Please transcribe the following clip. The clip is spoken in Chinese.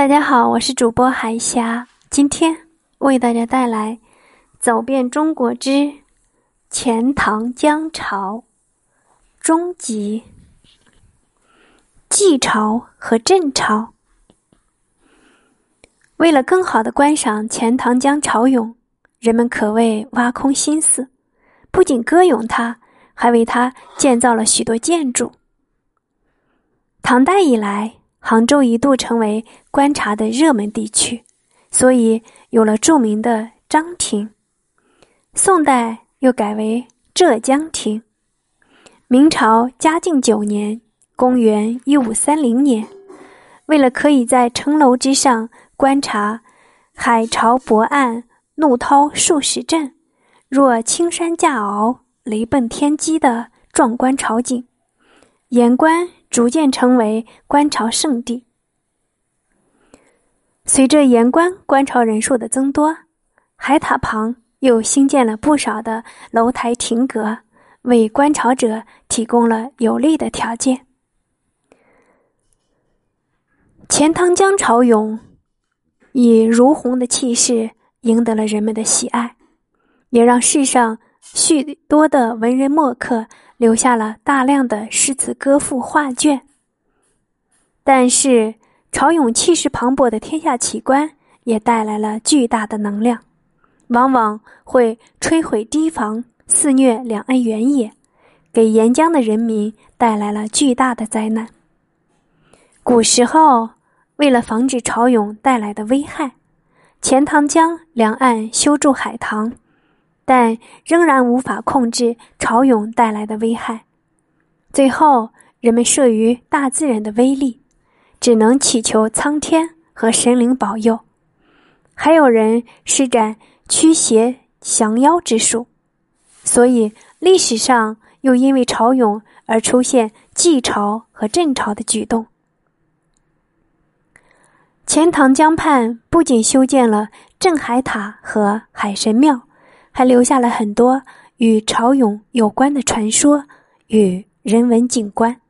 大家好，我是主播海霞，今天为大家带来《走遍中国之钱塘江潮》终极晋朝和郑朝。为了更好的观赏钱塘江潮涌，人们可谓挖空心思，不仅歌咏它，还为它建造了许多建筑。唐代以来，杭州一度成为观察的热门地区，所以有了著名的张亭。宋代又改为浙江亭。明朝嘉靖九年（公元一五三零年），为了可以在城楼之上观察海潮博岸、怒涛数十阵，若青山架鳌、雷奔天机的壮观潮景，盐官。逐渐成为观潮圣地。随着盐官观潮人数的增多，海塔旁又新建了不少的楼台亭阁，为观潮者提供了有利的条件。钱塘江潮涌以如虹的气势赢得了人们的喜爱，也让世上许多的文人墨客。留下了大量的诗词歌赋画卷，但是潮涌气势磅礴的天下奇观也带来了巨大的能量，往往会摧毁堤防，肆虐两岸原野，给沿江的人民带来了巨大的灾难。古时候，为了防止潮涌带来的危害，钱塘江两岸修筑海塘。但仍然无法控制潮涌带来的危害，最后人们慑于大自然的威力，只能祈求苍天和神灵保佑。还有人施展驱邪降妖之术，所以历史上又因为潮涌而出现祭潮和镇潮的举动。钱塘江畔不仅修建了镇海塔和海神庙。还留下了很多与潮涌有关的传说与人文景观。